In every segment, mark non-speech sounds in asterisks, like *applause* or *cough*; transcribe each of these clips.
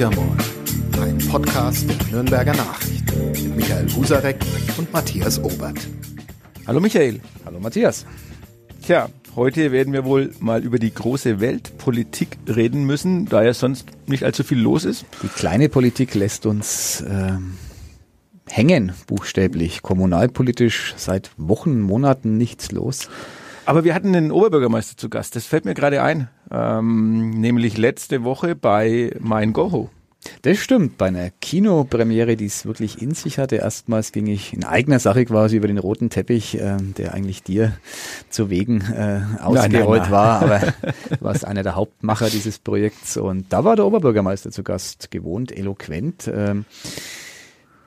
Horcher Moll, ein Podcast der Nürnberger Nachrichten mit Michael Husarek und Matthias Obert. Hallo Michael. Hallo Matthias. Tja, heute werden wir wohl mal über die große Weltpolitik reden müssen, da ja sonst nicht allzu viel los ist. Die kleine Politik lässt uns äh, hängen, buchstäblich. Kommunalpolitisch seit Wochen, Monaten nichts los. Aber wir hatten den Oberbürgermeister zu Gast, das fällt mir gerade ein, ähm, nämlich letzte Woche bei Mein Goho. Das stimmt, bei einer Kinopremiere, die es wirklich in sich hatte. Erstmals ging ich in eigener Sache quasi über den roten Teppich, äh, der eigentlich dir zu wegen äh, ausgerollt nein, nein, nein. war, aber du *laughs* warst einer der Hauptmacher dieses Projekts und da war der Oberbürgermeister zu Gast, gewohnt, eloquent. Ähm,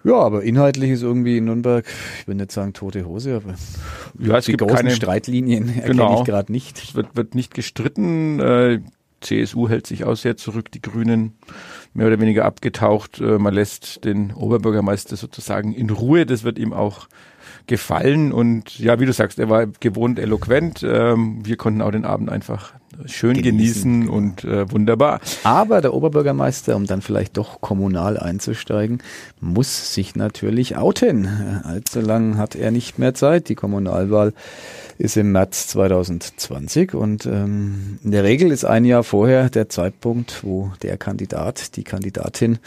ja, aber inhaltlich ist irgendwie in Nürnberg, ich will nicht sagen tote Hose, aber ja, es die gibt großen keine, Streitlinien erkenne genau, ich gerade nicht. Es wird, wird nicht gestritten. Äh, CSU hält sich auch sehr zurück, die Grünen mehr oder weniger abgetaucht. Äh, man lässt den Oberbürgermeister sozusagen in Ruhe. Das wird ihm auch gefallen. Und ja, wie du sagst, er war gewohnt eloquent. Ähm, wir konnten auch den Abend einfach schön genießen, genießen und äh, wunderbar. Aber der Oberbürgermeister, um dann vielleicht doch kommunal einzusteigen, muss sich natürlich outen. Allzu lang hat er nicht mehr Zeit. Die Kommunalwahl ist im März 2020 und ähm, in der Regel ist ein Jahr vorher der Zeitpunkt, wo der Kandidat, die Kandidatin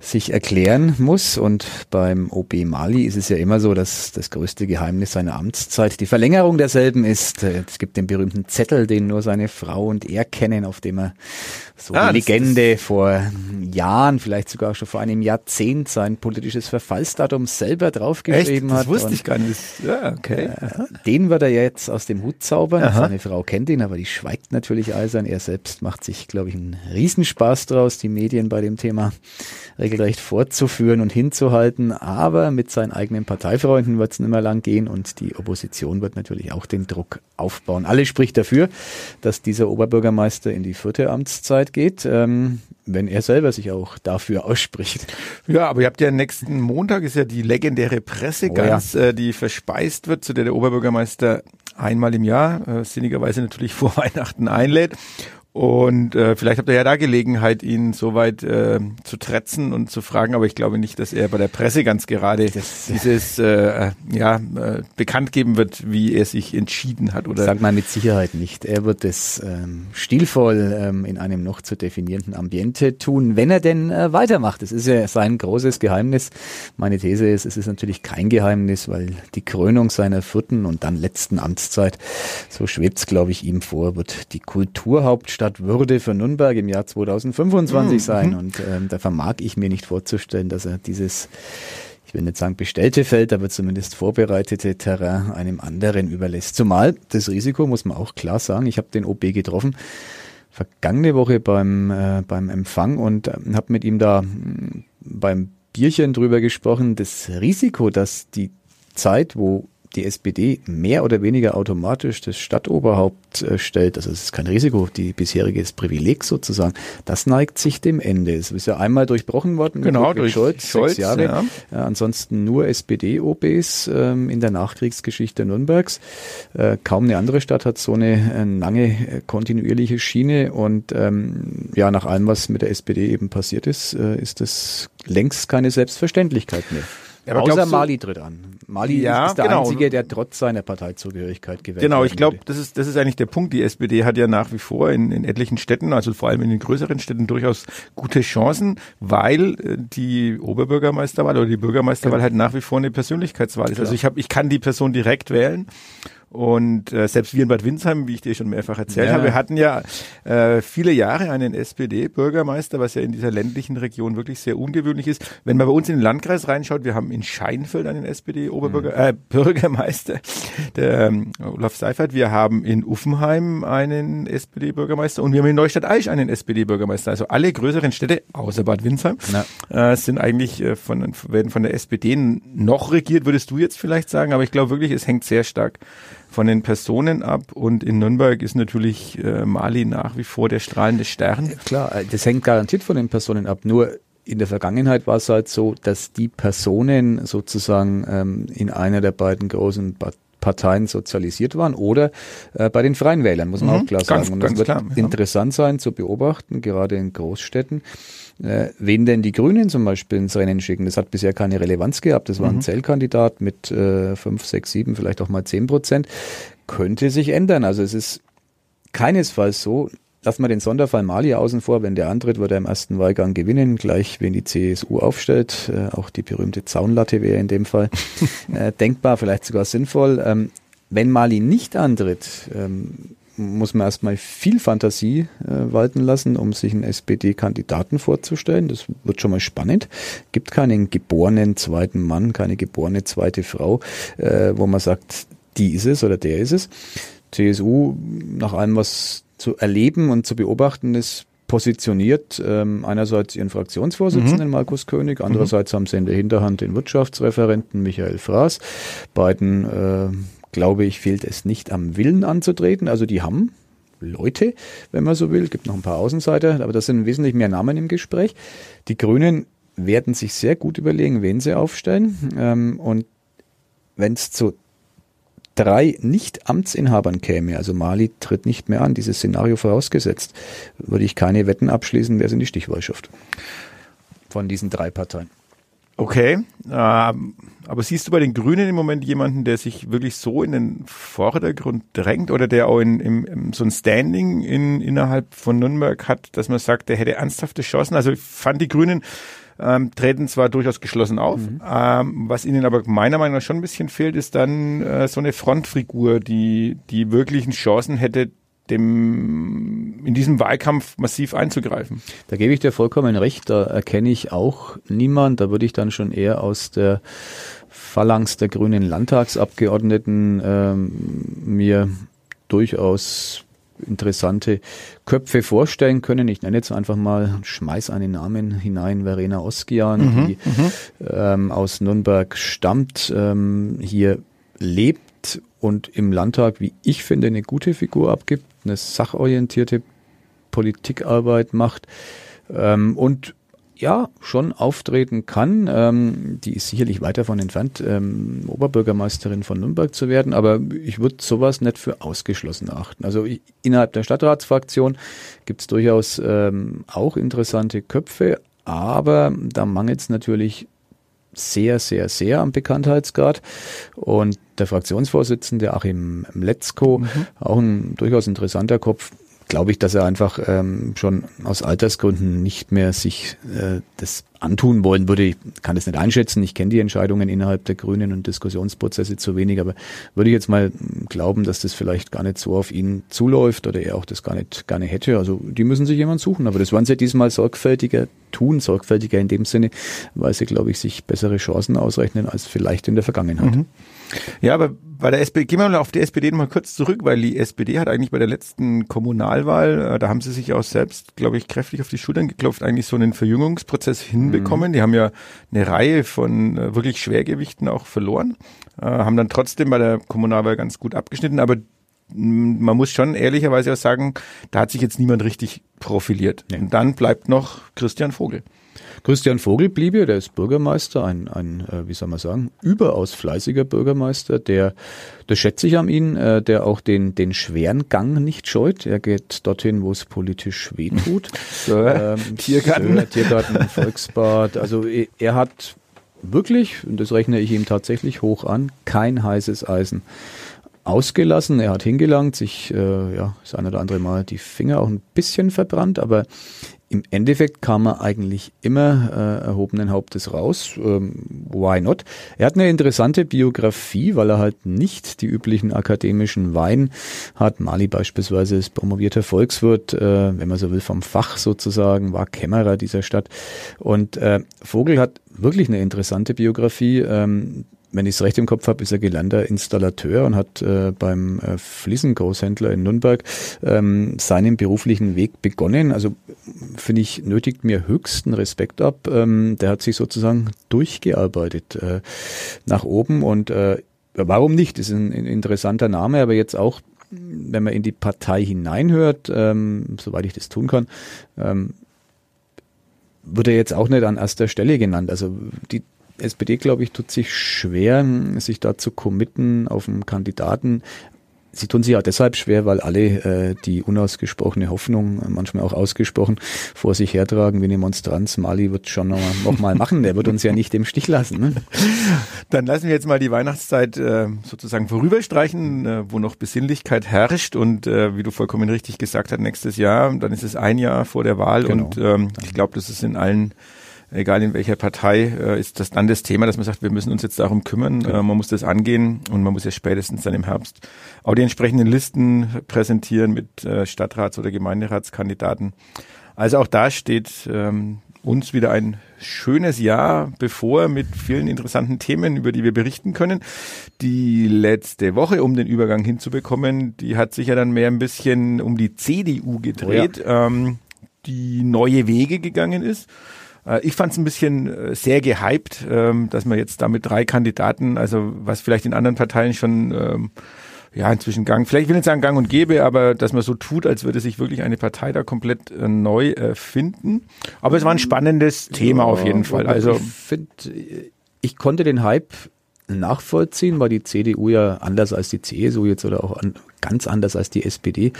sich erklären muss. Und beim OB Mali ist es ja immer so, dass das größte Geheimnis seiner Amtszeit die Verlängerung derselben ist. Es gibt den berühmten Zettel, den nur seine Frau und er kennen, auf dem er so ah, die Legende vor Jahren, vielleicht sogar schon vor einem Jahrzehnt sein politisches Verfallsdatum selber draufgeschrieben Echt? hat. Das wusste ich gar nicht. Ja, okay. Äh, den wird er jetzt aus dem Hut zaubern. Aha. Seine Frau kennt ihn, aber die schweigt natürlich eisern. Er selbst macht sich, glaube ich, einen Riesenspaß draus, die Medien bei dem Thema regelrecht fortzuführen und hinzuhalten. Aber mit seinen eigenen Parteifreunden wird es nicht mehr lang gehen und die Opposition wird natürlich auch den Druck aufbauen. Alles spricht dafür, dass dieser Oberbürgermeister in die vierte Amtszeit geht, ähm, wenn er selber sich auch dafür ausspricht. Ja, aber ihr habt ja nächsten Montag ist ja die legendäre Pressegans, oh ja. äh, die verspeist wird, zu der der Oberbürgermeister einmal im Jahr, äh, sinnigerweise natürlich *laughs* vor Weihnachten einlädt. Und äh, vielleicht habt ihr ja da Gelegenheit, ihn soweit äh, zu tretzen und zu fragen, aber ich glaube nicht, dass er bei der Presse ganz gerade das, dieses äh, ja, äh, bekannt geben wird, wie er sich entschieden hat. Oder? Sag mal mit Sicherheit nicht. Er wird es ähm, stilvoll ähm, in einem noch zu definierenden Ambiente tun, wenn er denn äh, weitermacht. Das ist ja sein großes Geheimnis. Meine These ist, es ist natürlich kein Geheimnis, weil die Krönung seiner vierten und dann letzten Amtszeit, so schwebt es, glaube ich, ihm vor, wird die Kulturhauptstadt Hauptstadt würde für Nürnberg im Jahr 2025 mhm. sein. Und ähm, da vermag ich mir nicht vorzustellen, dass er dieses ich will nicht sagen bestellte Feld, aber zumindest vorbereitete Terrain einem anderen überlässt. Zumal das Risiko, muss man auch klar sagen, ich habe den OB getroffen, vergangene Woche beim, äh, beim Empfang und äh, habe mit ihm da mh, beim Bierchen drüber gesprochen, das Risiko, dass die Zeit, wo die SPD mehr oder weniger automatisch das Stadtoberhaupt äh, stellt, also es ist kein Risiko, die bisherige ist Privileg sozusagen, das neigt sich dem Ende. Es ist ja einmal durchbrochen worden genau, durch Scholz, Scholz, sechs Jahre. Ja. Ja, ansonsten nur SPD-OBs ähm, in der Nachkriegsgeschichte Nürnbergs. Äh, kaum eine andere Stadt hat so eine äh, lange äh, kontinuierliche Schiene und ähm, ja, nach allem, was mit der SPD eben passiert ist, äh, ist das längst keine Selbstverständlichkeit mehr. Ja, Außer Mali tritt an. Mali ja, ist der genau. Einzige, der trotz seiner Parteizugehörigkeit gewählt Genau, ich glaube, das ist, das ist eigentlich der Punkt. Die SPD hat ja nach wie vor in, in etlichen Städten, also vor allem in den größeren Städten, durchaus gute Chancen, weil äh, die Oberbürgermeisterwahl oder die Bürgermeisterwahl genau. halt nach wie vor eine Persönlichkeitswahl ist. Klar. Also ich habe, ich kann die Person direkt wählen und äh, selbst wir in Bad Windsheim, wie ich dir schon mehrfach erzählt ja. habe, wir hatten ja äh, viele Jahre einen SPD-Bürgermeister, was ja in dieser ländlichen Region wirklich sehr ungewöhnlich ist. Wenn man bei uns in den Landkreis reinschaut, wir haben in Scheinfeld einen SPD-Oberbürger, mhm. äh, der ähm, Olaf Seifert. Wir haben in Uffenheim einen SPD-Bürgermeister und wir haben in Neustadt Aisch einen SPD-Bürgermeister. Also alle größeren Städte, außer Bad Windsheim, äh, sind eigentlich äh, von, werden von der SPD noch regiert, würdest du jetzt vielleicht sagen. Aber ich glaube wirklich, es hängt sehr stark von den Personen ab und in Nürnberg ist natürlich äh, Mali nach wie vor der strahlende Stern. Klar, äh, das hängt garantiert von den Personen ab. Nur in der Vergangenheit war es halt so, dass die Personen sozusagen ähm, in einer der beiden großen Parteien sozialisiert waren oder äh, bei den Freien Wählern, muss man mhm, auch klar sagen. Und das wird klar, interessant sein zu beobachten, gerade in Großstädten äh, wen denn die Grünen zum Beispiel ins Rennen schicken. Das hat bisher keine Relevanz gehabt. Das war ein mhm. Zellkandidat mit äh, 5, 6, 7, vielleicht auch mal 10 Prozent. Könnte sich ändern. Also es ist keinesfalls so, Lassen wir den Sonderfall Mali außen vor. Wenn der antritt, wird er im ersten Wahlgang gewinnen, gleich wenn die CSU aufstellt. Äh, auch die berühmte Zaunlatte wäre in dem Fall *laughs* äh, denkbar, vielleicht sogar sinnvoll. Ähm, wenn Mali nicht antritt, ähm, muss man erstmal viel Fantasie äh, walten lassen, um sich einen SPD-Kandidaten vorzustellen. Das wird schon mal spannend. Gibt keinen geborenen zweiten Mann, keine geborene zweite Frau, äh, wo man sagt, die ist es oder der ist es. CSU, nach allem, was zu erleben und zu beobachten ist, positioniert ähm, einerseits ihren Fraktionsvorsitzenden mhm. Markus König, andererseits mhm. haben sie in der Hinterhand den Wirtschaftsreferenten Michael Fraß. Beiden, äh, glaube ich, fehlt es nicht am Willen anzutreten. Also die haben Leute, wenn man so will. gibt noch ein paar Außenseiter, aber das sind wesentlich mehr Namen im Gespräch. Die Grünen werden sich sehr gut überlegen, wen sie aufstellen. Ähm, und wenn es zu drei Nicht-Amtsinhabern käme, also Mali tritt nicht mehr an, dieses Szenario vorausgesetzt, würde ich keine Wetten abschließen, wer es in die Stichwahl schafft. Von diesen drei Parteien. Okay, ähm, aber siehst du bei den Grünen im Moment jemanden, der sich wirklich so in den Vordergrund drängt oder der auch in, in, so ein Standing in, innerhalb von Nürnberg hat, dass man sagt, der hätte ernsthafte Chancen? Also ich fand die Grünen ähm, treten zwar durchaus geschlossen auf, mhm. ähm, was ihnen aber meiner Meinung nach schon ein bisschen fehlt, ist dann äh, so eine Frontfigur, die, die wirklichen Chancen hätte, dem, in diesem Wahlkampf massiv einzugreifen. Da gebe ich dir vollkommen recht, da erkenne ich auch niemand, da würde ich dann schon eher aus der Phalanx der grünen Landtagsabgeordneten ähm, mir durchaus interessante Köpfe vorstellen können. Ich nenne jetzt einfach mal, schmeiß einen Namen hinein, Verena Oskian, mhm, die mhm. ähm, aus Nürnberg stammt, ähm, hier lebt und im Landtag, wie ich finde, eine gute Figur abgibt, eine sachorientierte Politikarbeit macht ähm, und ja schon auftreten kann. Ähm, die ist sicherlich weit davon entfernt, ähm, Oberbürgermeisterin von Nürnberg zu werden, aber ich würde sowas nicht für ausgeschlossen achten. Also ich, innerhalb der Stadtratsfraktion gibt es durchaus ähm, auch interessante Köpfe, aber da mangelt es natürlich sehr, sehr, sehr am Bekanntheitsgrad. Und der Fraktionsvorsitzende Achim Letzko, mhm. auch ein durchaus interessanter Kopf, glaube ich, dass er einfach ähm, schon aus Altersgründen nicht mehr sich äh, das antun wollen würde. Ich kann das nicht einschätzen. Ich kenne die Entscheidungen innerhalb der Grünen und Diskussionsprozesse zu wenig, aber würde ich jetzt mal glauben, dass das vielleicht gar nicht so auf ihn zuläuft oder er auch das gar nicht gerne hätte. Also die müssen sich jemand suchen. Aber das wollen sie diesmal sorgfältiger tun, sorgfältiger in dem Sinne, weil sie, glaube ich, sich bessere Chancen ausrechnen als vielleicht in der Vergangenheit. Mhm. Ja, aber bei der SPD, gehen wir mal auf die SPD noch mal kurz zurück, weil die SPD hat eigentlich bei der letzten Kommunalwahl, äh, da haben sie sich auch selbst, glaube ich, kräftig auf die Schultern geklopft, eigentlich so einen Verjüngungsprozess hinbekommen. Mhm. Die haben ja eine Reihe von äh, wirklich Schwergewichten auch verloren, äh, haben dann trotzdem bei der Kommunalwahl ganz gut abgeschnitten, aber man muss schon ehrlicherweise auch sagen, da hat sich jetzt niemand richtig profiliert. Nee. Und dann bleibt noch Christian Vogel. Christian Vogel bliebe, der ist Bürgermeister, ein, ein äh, wie soll man sagen, überaus fleißiger Bürgermeister, der, das schätze ich an ihn, äh, der auch den, den schweren Gang nicht scheut. Er geht dorthin, wo es politisch wehtut. *laughs* so, ähm, Tiergarten. So, Tiergarten, Volksbad. Also er hat wirklich, und das rechne ich ihm tatsächlich hoch an, kein heißes Eisen ausgelassen. Er hat hingelangt, sich äh, ja, das eine oder andere Mal die Finger auch ein bisschen verbrannt, aber im Endeffekt kam er eigentlich immer äh, erhobenen Hauptes raus. Ähm, why not? Er hat eine interessante Biografie, weil er halt nicht die üblichen akademischen Wein hat. Mali beispielsweise ist promovierter Volkswirt, äh, wenn man so will, vom Fach sozusagen, war Kämmerer dieser Stadt. Und äh, Vogel hat wirklich eine interessante Biografie. Ähm, wenn ich es recht im Kopf habe, ist er gelernter Installateur und hat äh, beim äh, Fliesengroßhändler in Nürnberg ähm, seinen beruflichen Weg begonnen. Also finde ich, nötigt mir höchsten Respekt ab. Ähm, der hat sich sozusagen durchgearbeitet äh, nach oben und äh, warum nicht? Ist ein, ein interessanter Name, aber jetzt auch wenn man in die Partei hineinhört, ähm, soweit ich das tun kann, ähm, wird er jetzt auch nicht an erster Stelle genannt. Also die SPD, glaube ich, tut sich schwer, sich da zu committen auf einen Kandidaten. Sie tun sich auch deshalb schwer, weil alle äh, die unausgesprochene Hoffnung, äh, manchmal auch ausgesprochen, vor sich hertragen wie eine Monstranz. Mali wird schon noch, noch mal machen, der wird uns ja nicht im Stich lassen. Ne? *laughs* Dann lassen wir jetzt mal die Weihnachtszeit äh, sozusagen vorüberstreichen, äh, wo noch Besinnlichkeit herrscht und äh, wie du vollkommen richtig gesagt hast, nächstes Jahr, dann ist es ein Jahr vor der Wahl genau. und ähm, ich glaube, das ist in allen egal in welcher Partei, äh, ist das dann das Thema, dass man sagt, wir müssen uns jetzt darum kümmern, genau. äh, man muss das angehen und man muss ja spätestens dann im Herbst auch die entsprechenden Listen präsentieren mit äh, Stadtrats- oder Gemeinderatskandidaten. Also auch da steht ähm, uns wieder ein schönes Jahr bevor mit vielen interessanten Themen, über die wir berichten können. Die letzte Woche, um den Übergang hinzubekommen, die hat sich ja dann mehr ein bisschen um die CDU gedreht, oh ja. ähm, die neue Wege gegangen ist. Äh, ich fand es ein bisschen äh, sehr gehypt, ähm, dass man jetzt da mit drei Kandidaten, also was vielleicht in anderen Parteien schon ähm, ja inzwischen gang, vielleicht will ich nicht sagen gang und gäbe, aber dass man so tut, als würde sich wirklich eine Partei da komplett äh, neu finden. Aber es war ein spannendes Thema ja, auf jeden Fall. Also ich finde, ich konnte den Hype nachvollziehen, weil die CDU ja anders als die CSU jetzt oder auch an, ganz anders als die SPD,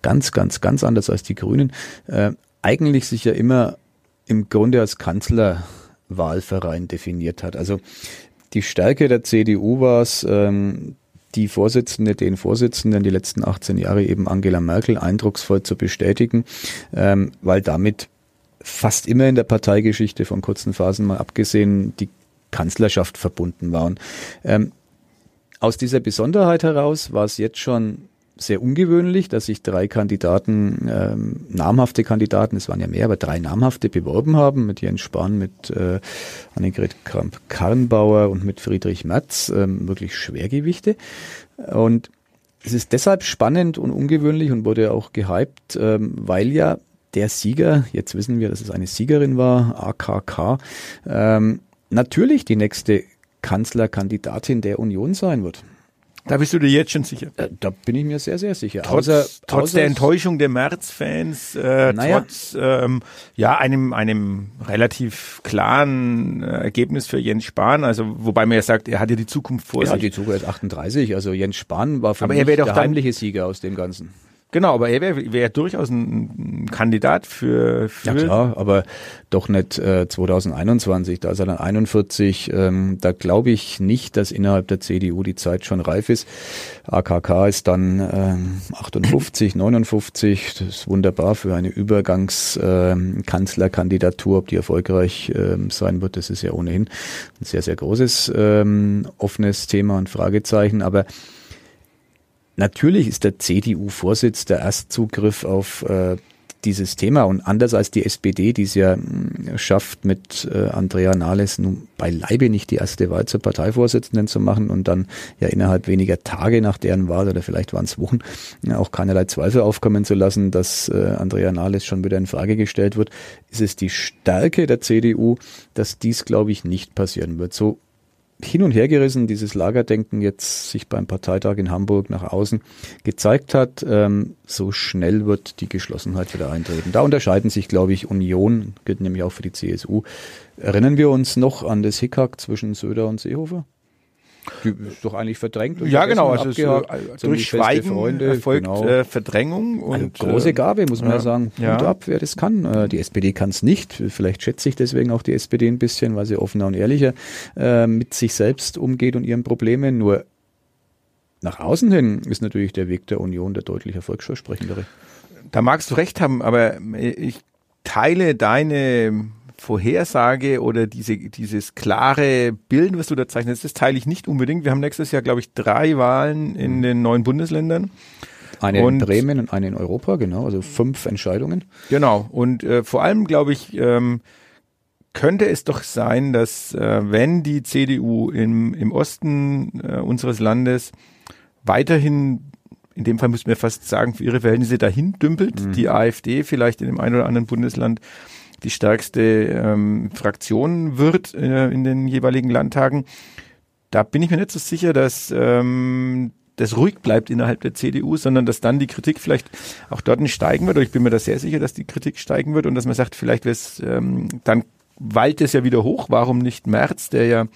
ganz, ganz, ganz anders als die Grünen, äh, eigentlich sich ja immer im Grunde als Kanzlerwahlverein definiert hat. Also die Stärke der CDU war es, ähm, die Vorsitzende, den Vorsitzenden die letzten 18 Jahre eben Angela Merkel eindrucksvoll zu bestätigen, ähm, weil damit fast immer in der Parteigeschichte von kurzen Phasen mal abgesehen die Kanzlerschaft verbunden waren. Ähm, aus dieser Besonderheit heraus war es jetzt schon sehr ungewöhnlich, dass sich drei Kandidaten, ähm, namhafte Kandidaten, es waren ja mehr, aber drei namhafte beworben haben, mit Jens Spahn, mit äh, Annegret Kramp-Karrenbauer und mit Friedrich Merz, ähm, wirklich Schwergewichte. Und es ist deshalb spannend und ungewöhnlich und wurde auch gehypt, ähm, weil ja der Sieger, jetzt wissen wir, dass es eine Siegerin war, AKK, ähm, natürlich die nächste Kanzlerkandidatin der Union sein wird. Da bist du dir jetzt schon sicher? Da, da bin ich mir sehr, sehr sicher. Trotz, außer, trotz außer der Enttäuschung der März-Fans, äh, naja. trotz ähm, ja einem einem relativ klaren äh, Ergebnis für Jens Spahn. Also wobei man ja sagt, er hat ja die Zukunft vor er sich. Er hat die Zukunft 38. Also Jens Spahn war für Aber mich er der doch heimliche Sieger aus dem Ganzen. Genau, aber er wäre wär durchaus ein, Kandidat für, für Ja klar, aber doch nicht äh, 2021, da ist er dann 41. Ähm, da glaube ich nicht, dass innerhalb der CDU die Zeit schon reif ist. AKK ist dann ähm, 58, 59. Das ist wunderbar für eine Übergangskanzlerkandidatur. Ähm, Ob die erfolgreich ähm, sein wird, das ist ja ohnehin ein sehr, sehr großes ähm, offenes Thema und Fragezeichen. Aber Natürlich ist der CDU-Vorsitz der Erstzugriff auf äh, dieses Thema und anders als die SPD, die es ja äh, schafft, mit äh, Andrea Nahles nun beileibe nicht die erste Wahl zur Parteivorsitzenden zu machen und dann ja innerhalb weniger Tage nach deren Wahl oder vielleicht waren es Wochen ja, auch keinerlei Zweifel aufkommen zu lassen, dass äh, Andrea Nahles schon wieder in Frage gestellt wird, ist es die Stärke der CDU, dass dies, glaube ich, nicht passieren wird. So hin und her gerissen dieses Lagerdenken jetzt sich beim Parteitag in Hamburg nach außen gezeigt hat, ähm, so schnell wird die Geschlossenheit wieder eintreten. Da unterscheiden sich, glaube ich, Union, gilt nämlich auch für die CSU. Erinnern wir uns noch an das Hickhack zwischen Söder und Seehofer? Die ist doch eigentlich verdrängt. ja, genau. Also so, durch Schweigen Freunde, erfolgt genau. äh, Verdrängung. Und, also große Gabe, muss man ja, ja sagen. Ja. Hut ab, wer das kann. Äh, die SPD kann es nicht. Vielleicht schätze ich deswegen auch die SPD ein bisschen, weil sie offener und ehrlicher äh, mit sich selbst umgeht und ihren Problemen. Nur nach außen hin ist natürlich der Weg der Union der deutlich erfolgsversprechendere. Da magst du recht haben, aber ich teile deine Vorhersage oder diese, dieses klare Bild, was du da zeichnest, das teile ich nicht unbedingt. Wir haben nächstes Jahr, glaube ich, drei Wahlen in mhm. den neuen Bundesländern. Eine und, in Bremen und eine in Europa, genau, also fünf Entscheidungen. Genau. Und äh, vor allem, glaube ich, ähm, könnte es doch sein, dass äh, wenn die CDU im, im Osten äh, unseres Landes weiterhin, in dem Fall müssen wir fast sagen, für ihre Verhältnisse dahin dümpelt, mhm. die AfD vielleicht in dem einen oder anderen Bundesland die stärkste ähm, Fraktion wird äh, in den jeweiligen Landtagen. Da bin ich mir nicht so sicher, dass ähm, das ruhig bleibt innerhalb der CDU, sondern dass dann die Kritik vielleicht auch dort nicht steigen wird. Ich bin mir da sehr sicher, dass die Kritik steigen wird und dass man sagt, vielleicht wäre es ähm, dann wallt es ja wieder hoch. Warum nicht Merz, der ja,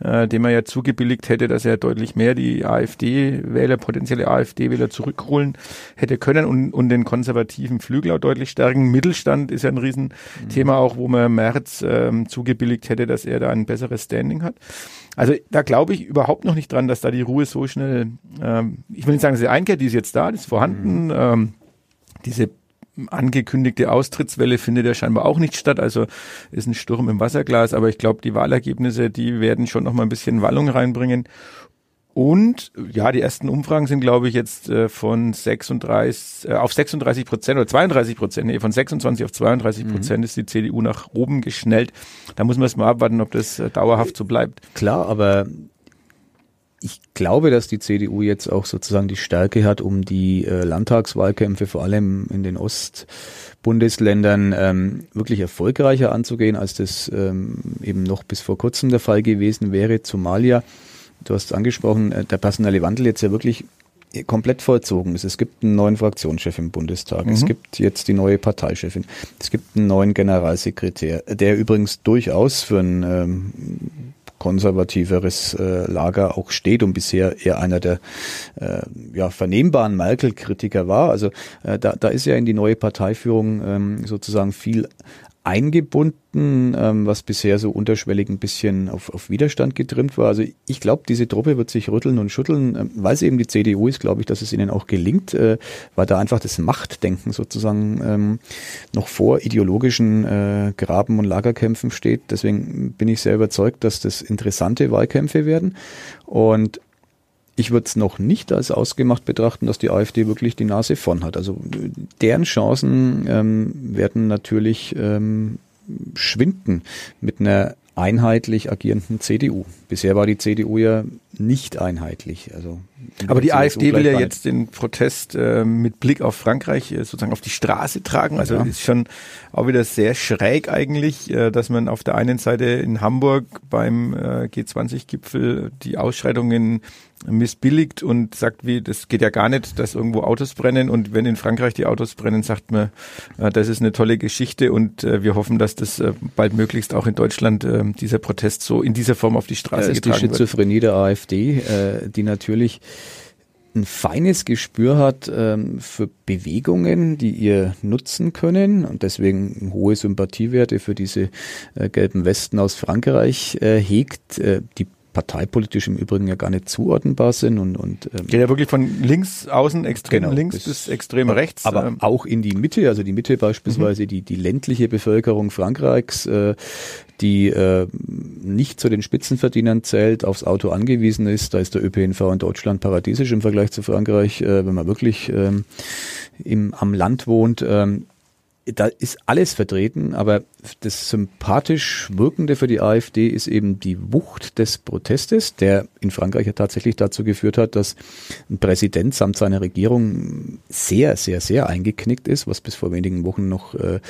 äh, dem er ja zugebilligt hätte, dass er deutlich mehr die AfD-Wähler, potenzielle AfD-Wähler zurückholen hätte können und, und den konservativen Flügel auch deutlich stärken. Mittelstand ist ja ein Riesenthema mhm. auch, wo man Merz ähm, zugebilligt hätte, dass er da ein besseres Standing hat. Also da glaube ich überhaupt noch nicht dran, dass da die Ruhe so schnell, ähm, ich will nicht sagen, dass sie einkehrt, die ist jetzt da, die ist vorhanden. Mhm. Ähm, diese angekündigte Austrittswelle findet ja scheinbar auch nicht statt. Also ist ein Sturm im Wasserglas. Aber ich glaube, die Wahlergebnisse, die werden schon noch mal ein bisschen Wallung reinbringen. Und ja, die ersten Umfragen sind, glaube ich, jetzt äh, von 36 äh, auf 36 Prozent oder 32 Prozent, nee, von 26 auf 32 Prozent mhm. ist die CDU nach oben geschnellt. Da muss man es mal abwarten, ob das äh, dauerhaft so bleibt. Klar, aber ich glaube, dass die CDU jetzt auch sozusagen die Stärke hat, um die äh, Landtagswahlkämpfe vor allem in den Ostbundesländern ähm, wirklich erfolgreicher anzugehen, als das ähm, eben noch bis vor kurzem der Fall gewesen wäre. Zumal ja, du hast angesprochen, äh, der personelle Wandel jetzt ja wirklich komplett vollzogen ist. Es gibt einen neuen Fraktionschef im Bundestag. Mhm. Es gibt jetzt die neue Parteichefin. Es gibt einen neuen Generalsekretär, der übrigens durchaus für einen ähm, konservativeres äh, Lager auch steht und bisher eher einer der äh, ja, vernehmbaren Merkel-Kritiker war. Also äh, da, da ist ja in die neue Parteiführung ähm, sozusagen viel eingebunden, ähm, was bisher so unterschwellig ein bisschen auf, auf Widerstand getrimmt war. Also ich glaube, diese Truppe wird sich rütteln und schütteln, ähm, weil es eben die CDU ist, glaube ich, dass es ihnen auch gelingt, äh, weil da einfach das Machtdenken sozusagen ähm, noch vor ideologischen äh, Graben und Lagerkämpfen steht. Deswegen bin ich sehr überzeugt, dass das interessante Wahlkämpfe werden. Und ich würde es noch nicht als ausgemacht betrachten, dass die AfD wirklich die Nase vorn hat. Also deren Chancen ähm, werden natürlich ähm, schwinden mit einer einheitlich agierenden CDU. Bisher war die CDU ja nicht einheitlich. Also aber die AfD will ja jetzt den Protest äh, mit Blick auf Frankreich äh, sozusagen auf die Straße tragen. Also ja. ist schon auch wieder sehr schräg eigentlich, äh, dass man auf der einen Seite in Hamburg beim äh, G20-Gipfel die Ausschreitungen missbilligt und sagt, wie das geht ja gar nicht, dass irgendwo Autos brennen und wenn in Frankreich die Autos brennen, sagt man, äh, das ist eine tolle Geschichte und äh, wir hoffen, dass das bald möglichst auch in Deutschland dieser Protest so in dieser Form auf die Straße ja, getragen wird. Die Schizophrenie der AfD, äh, die natürlich ein feines Gespür hat ähm, für Bewegungen, die ihr nutzen können und deswegen hohe Sympathiewerte für diese äh, gelben Westen aus Frankreich äh, hegt. Äh, die parteipolitisch im Übrigen ja gar nicht zuordnenbar sind und, und ähm, geht ja wirklich von links außen extrem genau, links bis, bis extrem rechts, aber ähm. auch in die Mitte, also die Mitte beispielsweise mhm. die die ländliche Bevölkerung Frankreichs, äh, die äh, nicht zu den Spitzenverdienern zählt, aufs Auto angewiesen ist. Da ist der ÖPNV in Deutschland paradiesisch im Vergleich zu Frankreich, äh, wenn man wirklich ähm, im, am Land wohnt. Ähm, da ist alles vertreten, aber das sympathisch Wirkende für die AfD ist eben die Wucht des Protestes, der in Frankreich ja tatsächlich dazu geführt hat, dass ein Präsident samt seiner Regierung sehr, sehr, sehr eingeknickt ist, was bis vor wenigen Wochen noch äh,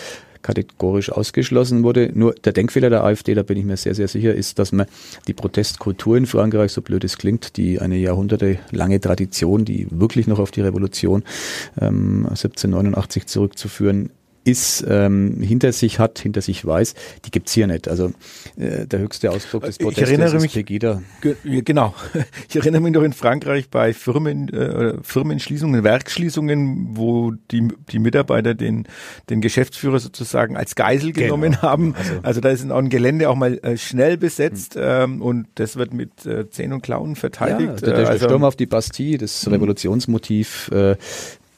kategorisch ausgeschlossen wurde. Nur der Denkfehler der AfD, da bin ich mir sehr, sehr sicher, ist, dass man die Protestkultur in Frankreich, so blöd es klingt, die eine jahrhundertelange Tradition, die wirklich noch auf die Revolution ähm, 1789 zurückzuführen ist, ähm, hinter sich hat, hinter sich weiß, die gibt's hier nicht. Also äh, der höchste Ausdruck des Protestes ich erinnere mich, Pegida. Ge genau. *laughs* Ich erinnere mich noch in Frankreich bei Firmen, äh, Firmenschließungen, Werksschließungen, wo die, die Mitarbeiter den, den Geschäftsführer sozusagen als Geisel genau. genommen genau. haben. Also, also da ist auch ein Gelände auch mal äh, schnell besetzt hm. ähm, und das wird mit äh, Zähnen und Klauen verteidigt. Ja, der, der also, Sturm auf die Bastille, das hm. Revolutionsmotiv, äh,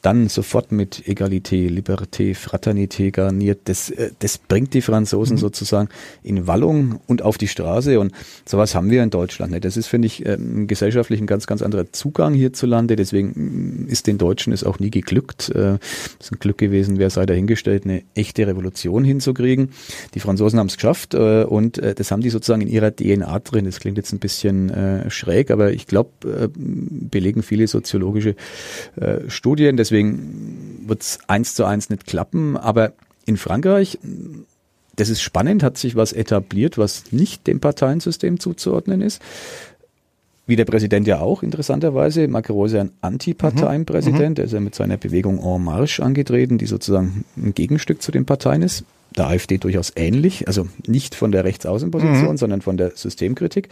dann sofort mit Egalité, Liberté, Fraternité garniert. Das, äh, das bringt die Franzosen mhm. sozusagen in Wallung und auf die Straße und sowas haben wir in Deutschland nicht. Das ist, finde ich, ähm, gesellschaftlich ein ganz, ganz anderer Zugang hierzulande. Deswegen mm, ist den Deutschen es auch nie geglückt. Es äh, ist ein Glück gewesen, wer sei dahingestellt, eine echte Revolution hinzukriegen. Die Franzosen haben es geschafft äh, und das haben die sozusagen in ihrer DNA drin. Das klingt jetzt ein bisschen schräg, aber ich glaube, belegen viele soziologische Studien. Deswegen wird es eins zu eins nicht klappen. Aber in Frankreich, das ist spannend, hat sich was etabliert, was nicht dem Parteiensystem zuzuordnen ist. Wie der Präsident ja auch, interessanterweise. Macron ist ja ein Antiparteienpräsident. Mhm. Er ist ja mit seiner Bewegung En Marche angetreten, die sozusagen ein Gegenstück zu den Parteien ist. der AfD durchaus ähnlich, also nicht von der Rechtsaußenposition, mhm. sondern von der Systemkritik.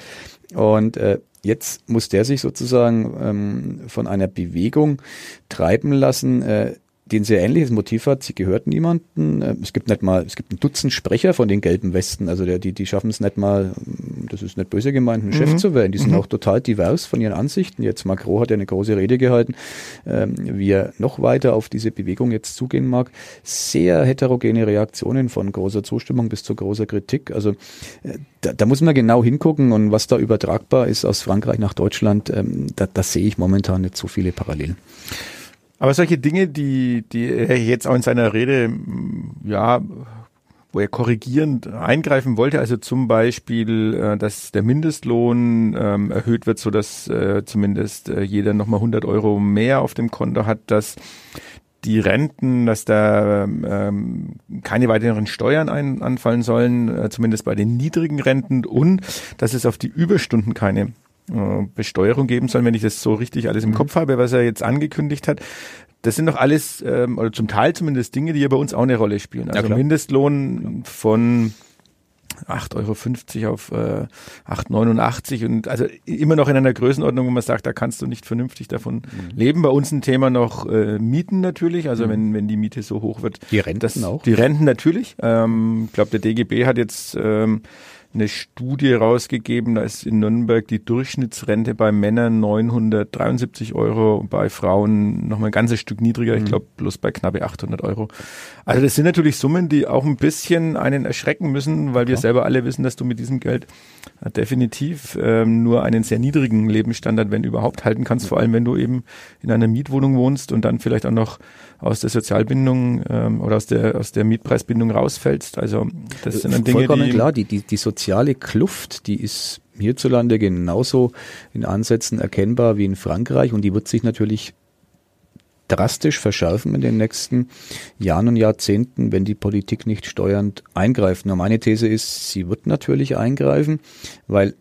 Und äh, jetzt muss der sich sozusagen ähm, von einer Bewegung treiben lassen, äh, die ein sehr ähnliches Motiv hat. Sie gehört niemanden. Äh, es gibt nicht mal, es gibt ein Dutzend Sprecher von den gelben Westen. Also der, die, die schaffen es nicht mal, das ist nicht böse gemeint, ein mhm. Chef zu werden. Die sind mhm. auch total divers von ihren Ansichten. Jetzt Macron hat ja eine große Rede gehalten, ähm, wie er noch weiter auf diese Bewegung jetzt zugehen mag. Sehr heterogene Reaktionen von großer Zustimmung bis zu großer Kritik. Also äh, da, da muss man genau hingucken und was da übertragbar ist aus Frankreich nach Deutschland, ähm, da, da sehe ich momentan nicht so viele Parallelen. Aber solche Dinge, die, die er jetzt auch in seiner Rede, ja, wo er korrigierend eingreifen wollte, also zum Beispiel, äh, dass der Mindestlohn ähm, erhöht wird, so dass äh, zumindest äh, jeder nochmal 100 Euro mehr auf dem Konto hat, dass die Renten, dass da ähm, keine weiteren Steuern ein, anfallen sollen, zumindest bei den niedrigen Renten und dass es auf die Überstunden keine Besteuerung geben soll, wenn ich das so richtig alles im mhm. Kopf habe, was er jetzt angekündigt hat. Das sind doch alles, ähm, oder zum Teil zumindest Dinge, die ja bei uns auch eine Rolle spielen. Also ja, Mindestlohn von 8,50 Euro auf äh, 8,89 und also immer noch in einer Größenordnung, wo man sagt, da kannst du nicht vernünftig davon mhm. leben. Bei uns ein Thema noch äh, Mieten natürlich, also mhm. wenn, wenn die Miete so hoch wird. Die Renten das, auch? Die Renten natürlich. Ähm, ich glaube, der DGB hat jetzt ähm, eine Studie rausgegeben, da ist in Nürnberg die Durchschnittsrente bei Männern 973 Euro, bei Frauen noch mal ein ganzes Stück niedriger, ich mhm. glaube bloß bei knappe 800 Euro. Also das sind natürlich Summen, die auch ein bisschen einen erschrecken müssen, weil wir selber alle wissen, dass du mit diesem Geld definitiv ähm, nur einen sehr niedrigen Lebensstandard, wenn überhaupt, halten kannst, vor allem wenn du eben in einer Mietwohnung wohnst und dann vielleicht auch noch aus der Sozialbindung ähm, oder aus der aus der Mietpreisbindung rausfällst. Also das sind dann Dinge, Vollkommen die klar, die, die, die soziale Kluft, die ist hierzulande genauso in Ansätzen erkennbar wie in Frankreich und die wird sich natürlich drastisch verschärfen in den nächsten Jahren und Jahrzehnten, wenn die Politik nicht steuernd eingreift. Nur meine These ist, sie wird natürlich eingreifen, weil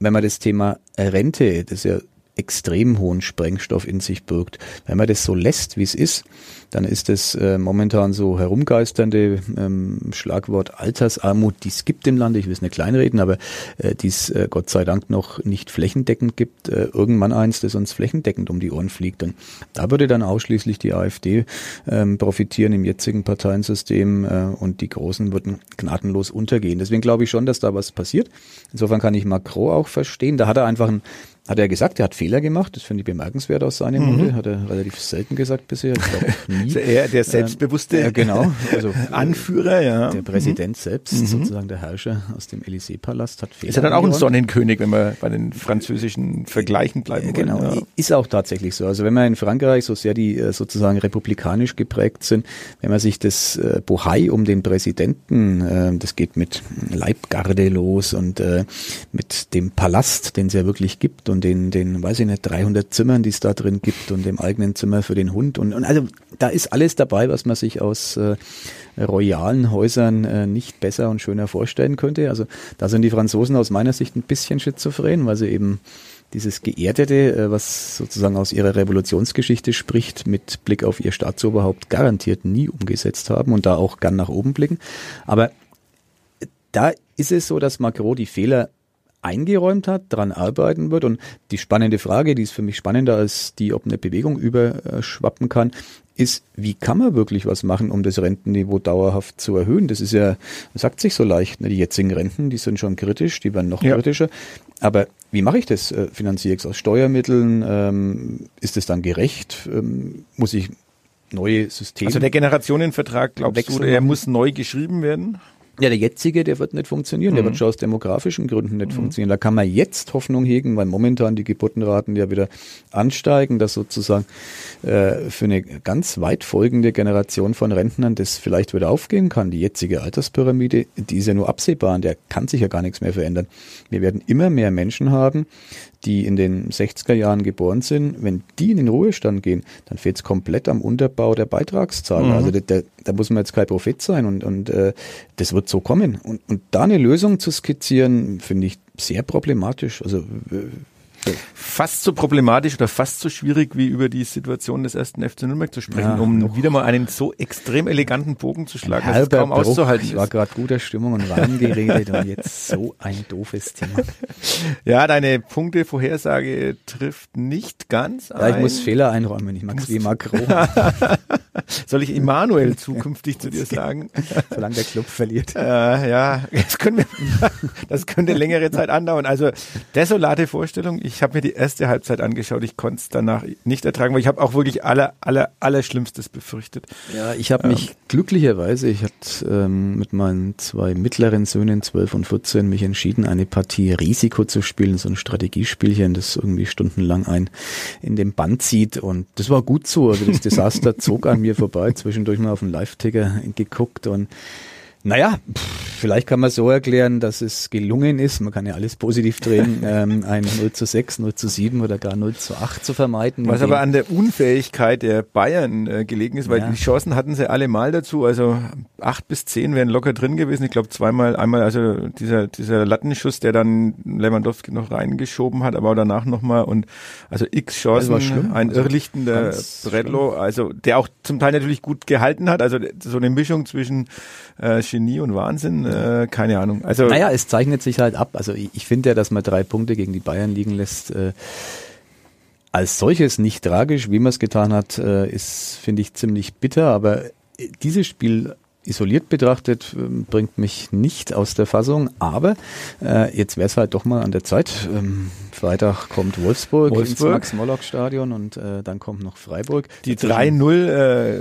wenn man das Thema Rente, das ja extrem hohen Sprengstoff in sich birgt. Wenn man das so lässt, wie es ist, dann ist es äh, momentan so herumgeisternde ähm, Schlagwort Altersarmut, die es gibt im Lande, ich will es nicht kleinreden, aber äh, die es äh, Gott sei Dank noch nicht flächendeckend gibt, äh, irgendwann eins, das uns flächendeckend um die Ohren fliegt. Und da würde dann ausschließlich die AfD ähm, profitieren im jetzigen Parteiensystem äh, und die Großen würden gnadenlos untergehen. Deswegen glaube ich schon, dass da was passiert. Insofern kann ich Macron auch verstehen. Da hat er einfach ein hat er gesagt, er hat Fehler gemacht. Das finde ich bemerkenswert aus seinem mhm. Munde. Hat er relativ selten gesagt bisher. Ich glaube *laughs* nie. er der selbstbewusste äh, genau, also *laughs* Anführer, ja. Der Präsident mhm. selbst, mhm. sozusagen der Herrscher aus dem Élysée-Palast, hat Fehler Ist er dann auch ein Sonnenkönig, wenn wir bei den französischen Vergleichen bleiben wollen? Genau, ja. ist auch tatsächlich so. Also wenn man in Frankreich, so sehr die äh, sozusagen republikanisch geprägt sind, wenn man sich das äh, Bohai um den Präsidenten, äh, das geht mit Leibgarde los und äh, mit dem Palast, den es ja wirklich gibt und und den, den, weiß ich nicht, 300 Zimmern, die es da drin gibt und dem eigenen Zimmer für den Hund und, und also da ist alles dabei, was man sich aus äh, royalen Häusern äh, nicht besser und schöner vorstellen könnte. Also da sind die Franzosen aus meiner Sicht ein bisschen schizophren, weil sie eben dieses Geerdete, äh, was sozusagen aus ihrer Revolutionsgeschichte spricht, mit Blick auf ihr Staatsoberhaupt garantiert nie umgesetzt haben und da auch gern nach oben blicken. Aber da ist es so, dass Macron die Fehler eingeräumt hat, daran arbeiten wird. Und die spannende Frage, die ist für mich spannender als die, ob eine Bewegung überschwappen kann, ist, wie kann man wirklich was machen, um das Rentenniveau dauerhaft zu erhöhen? Das ist ja, sagt sich so leicht, ne? die jetzigen Renten, die sind schon kritisch, die werden noch ja. kritischer. Aber wie mache ich das? Äh, finanziere ich es aus Steuermitteln? Ähm, ist es dann gerecht? Ähm, muss ich neue Systeme? Also der Generationenvertrag, glaubst du, er muss neu geschrieben werden? Ja, der jetzige, der wird nicht funktionieren. Mhm. Der wird schon aus demografischen Gründen nicht mhm. funktionieren. Da kann man jetzt Hoffnung hegen, weil momentan die Geburtenraten ja wieder ansteigen, dass sozusagen äh, für eine ganz weit folgende Generation von Rentnern das vielleicht wieder aufgehen kann. Die jetzige Alterspyramide, die ist ja nur absehbar und der kann sich ja gar nichts mehr verändern. Wir werden immer mehr Menschen haben, die in den 60er Jahren geboren sind, wenn die in den Ruhestand gehen, dann fehlt es komplett am Unterbau der Beitragszahlen. Mhm. Also da, da, da, muss man jetzt kein Prophet sein und, und äh, das wird so kommen. Und, und da eine Lösung zu skizzieren, finde ich sehr problematisch. Also Fast so problematisch oder fast so schwierig wie über die Situation des ersten FC Nürnberg zu sprechen, Ja, um noch. wieder mal einen so extrem eleganten Bogen zu schlagen. Das ist Halber kaum Bruch. auszuhalten. Ich war gerade guter Stimmung und warm geredet und jetzt so ein doofes Thema. *laughs* Ja, deine Punktevorhersage trifft nicht ganz Ja, ich ein. muss Fehler einräumen. Ich mag's wie Macron, *laughs* Soll ich Immanuel *laughs* zukünftig zu dir sagen? solange der Club verliert. Äh, ja, das, können wir, das könnte längere Zeit andauern. Also desolate Vorstellung. Ich habe mir die erste Halbzeit angeschaut. Ich konnte es danach nicht ertragen, weil ich habe auch wirklich aller, aller, aller Schlimmstes befürchtet. Ja, ich habe mich glücklicherweise, ich hatte ähm, mit meinen zwei mittleren Söhnen, 12 und 14, mich entschieden, eine Partie Risiko zu spielen, so ein Strategiespielchen, das irgendwie stundenlang ein in den Band zieht. Und das war gut so. Also das Desaster *laughs* zog an mir vorbei, zwischendurch mal auf den Live-Ticker geguckt und naja, pff, vielleicht kann man so erklären, dass es gelungen ist, man kann ja alles positiv drehen, *laughs* ähm, ein 0 zu 6, 0 zu 7 oder gar 0 zu 8 zu vermeiden. Was aber an der Unfähigkeit der Bayern äh, gelegen ist, weil Ja. die Chancen hatten sie alle mal dazu. Also acht bis zehn wären locker drin gewesen. Ich glaube zweimal, einmal also dieser dieser Lattenschuss, der dann Lewandowski noch reingeschoben hat, aber auch danach nochmal und also x Chancen, ein Also irrlichtender Bredlo, also der auch zum Teil natürlich gut gehalten hat. Also so eine Mischung zwischen äh, Genie und Wahnsinn, äh, keine Ahnung. Also Naja, es zeichnet sich halt ab. Also ich, ich finde ja, dass man drei Punkte gegen die Bayern liegen lässt, äh, als solches nicht tragisch, wie man es getan hat, äh, ist, finde ich, ziemlich bitter. Aber dieses Spiel isoliert betrachtet ähm, bringt mich nicht aus der Fassung. Aber äh, jetzt wäre es halt doch mal an der Zeit. Ähm, Freitag kommt Wolfsburg, Wolfsburg. ins Max-Morlock-Stadion und äh, dann kommt noch Freiburg. die Dazwischen- 3-0 äh,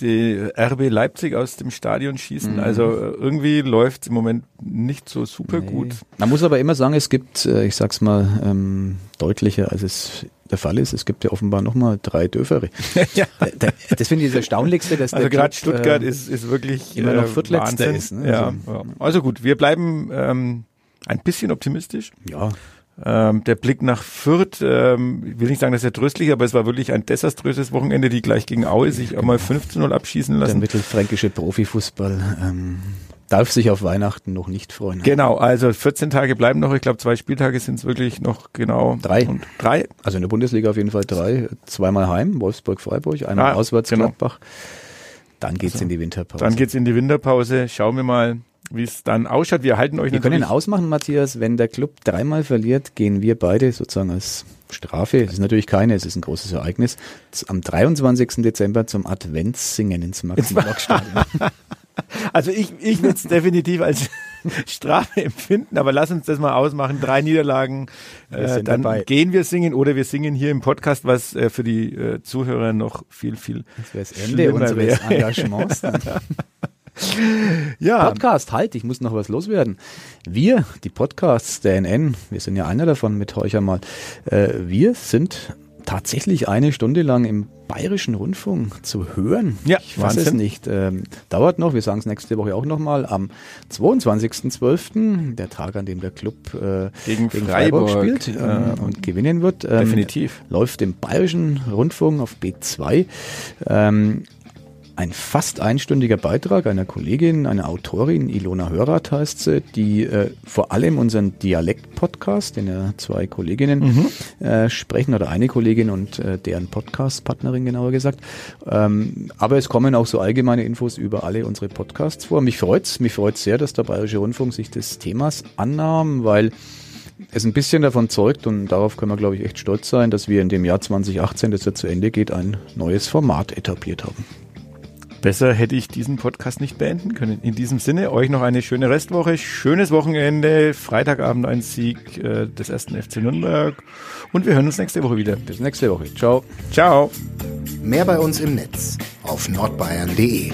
die RB Leipzig aus dem Stadion schießen. Mhm. Also äh, irgendwie läuft im Moment nicht so super Nee. gut. Man muss aber immer sagen, es gibt, äh, ich sag's mal ähm, deutlicher, als es der Fall ist. Es gibt ja offenbar nochmal drei Dörfere. *laughs* ja. Da- da- Das finde ich das Erstaunlichste, dass Also der gerade Stuttgart äh, ist, ist wirklich immer noch äh, Viertletzter Wahnsinn. ist, ne? Ja, Also- ja. also gut, wir bleiben ähm, ein bisschen optimistisch. Ja, Ähm, der Blick nach Fürth, ähm, ich will nicht sagen, dass er tröstlich, aber es war wirklich ein desaströses Wochenende, die gleich gegen Aue sich auch mal 15-0 abschießen der lassen. mittelfränkische Profifußball ähm, darf sich auf Weihnachten noch nicht freuen. Genau, also 14 Tage bleiben noch. Ich glaube, zwei Spieltage sind es wirklich noch genau. Drei. Und drei. Also in der Bundesliga auf jeden Fall drei. Zweimal heim, Wolfsburg, Freiburg, einmal Ah, auswärts, genau. Gladbach. Dann geht's in die Winterpause. Dann geht's in die Winterpause. Schauen wir mal, wie es dann ausschaut. Wir halten euch Wir können natürlich. ausmachen, Matthias, wenn der Club dreimal verliert, gehen wir beide sozusagen als Strafe, es ist natürlich keine, es ist ein großes Ereignis, am 23. Dezember zum Adventssingen ins Max-Morlock-Stadion. *laughs* Also ich, ich würde es definitiv als *laughs* Strafe empfinden, aber lass uns das mal ausmachen. Drei Niederlagen, Wir äh, dann dabei. gehen wir singen oder wir singen hier im Podcast, was äh, für die äh, Zuhörer noch viel, viel Das wäre das Ende unseres. Engagements. Dann. *laughs* Ja, Podcast, halt, ich muss noch was loswerden. Wir, die Podcasts der NN, wir sind ja einer davon mit Heucher mal, äh, wir sind tatsächlich eine Stunde lang im Bayerischen Rundfunk zu hören. Ja, ich weiß es Wahnsinn. nicht. Ähm, dauert noch, wir sagen es nächste Woche auch nochmal, am 22.12., der Tag, an dem der Club äh, Gegen Freiburg, spielt äh, ähm, und gewinnen wird. Ähm, definitiv. Läuft im Bayerischen Rundfunk auf B2. Ähm, ein fast einstündiger Beitrag einer Kollegin, einer Autorin, Ilona Hörath heißt sie, die äh, vor allem unseren Dialekt-Podcast, den ja zwei Kolleginnen äh, sprechen, oder eine Kollegin und äh, deren Podcast-Partnerin genauer gesagt. Ähm, aber es kommen auch so allgemeine Infos über alle unsere Podcasts vor. Mich freut's, mich freut's sehr, dass der Bayerische Rundfunk sich des Themas annahm, weil es ein bisschen davon zeugt und darauf können wir, glaube ich, echt stolz sein, dass wir in dem Jahr 2018, das ja zu Ende geht, ein neues Format etabliert haben. Besser hätte ich diesen Podcast nicht beenden können. In diesem Sinne, euch noch eine schöne Restwoche, schönes Wochenende, Freitagabend ein Sieg äh, des ersten FC Nürnberg und wir hören uns nächste Woche wieder. Bis nächste Woche. Ciao. Ciao. Mehr bei uns im Netz auf nordbayern.de.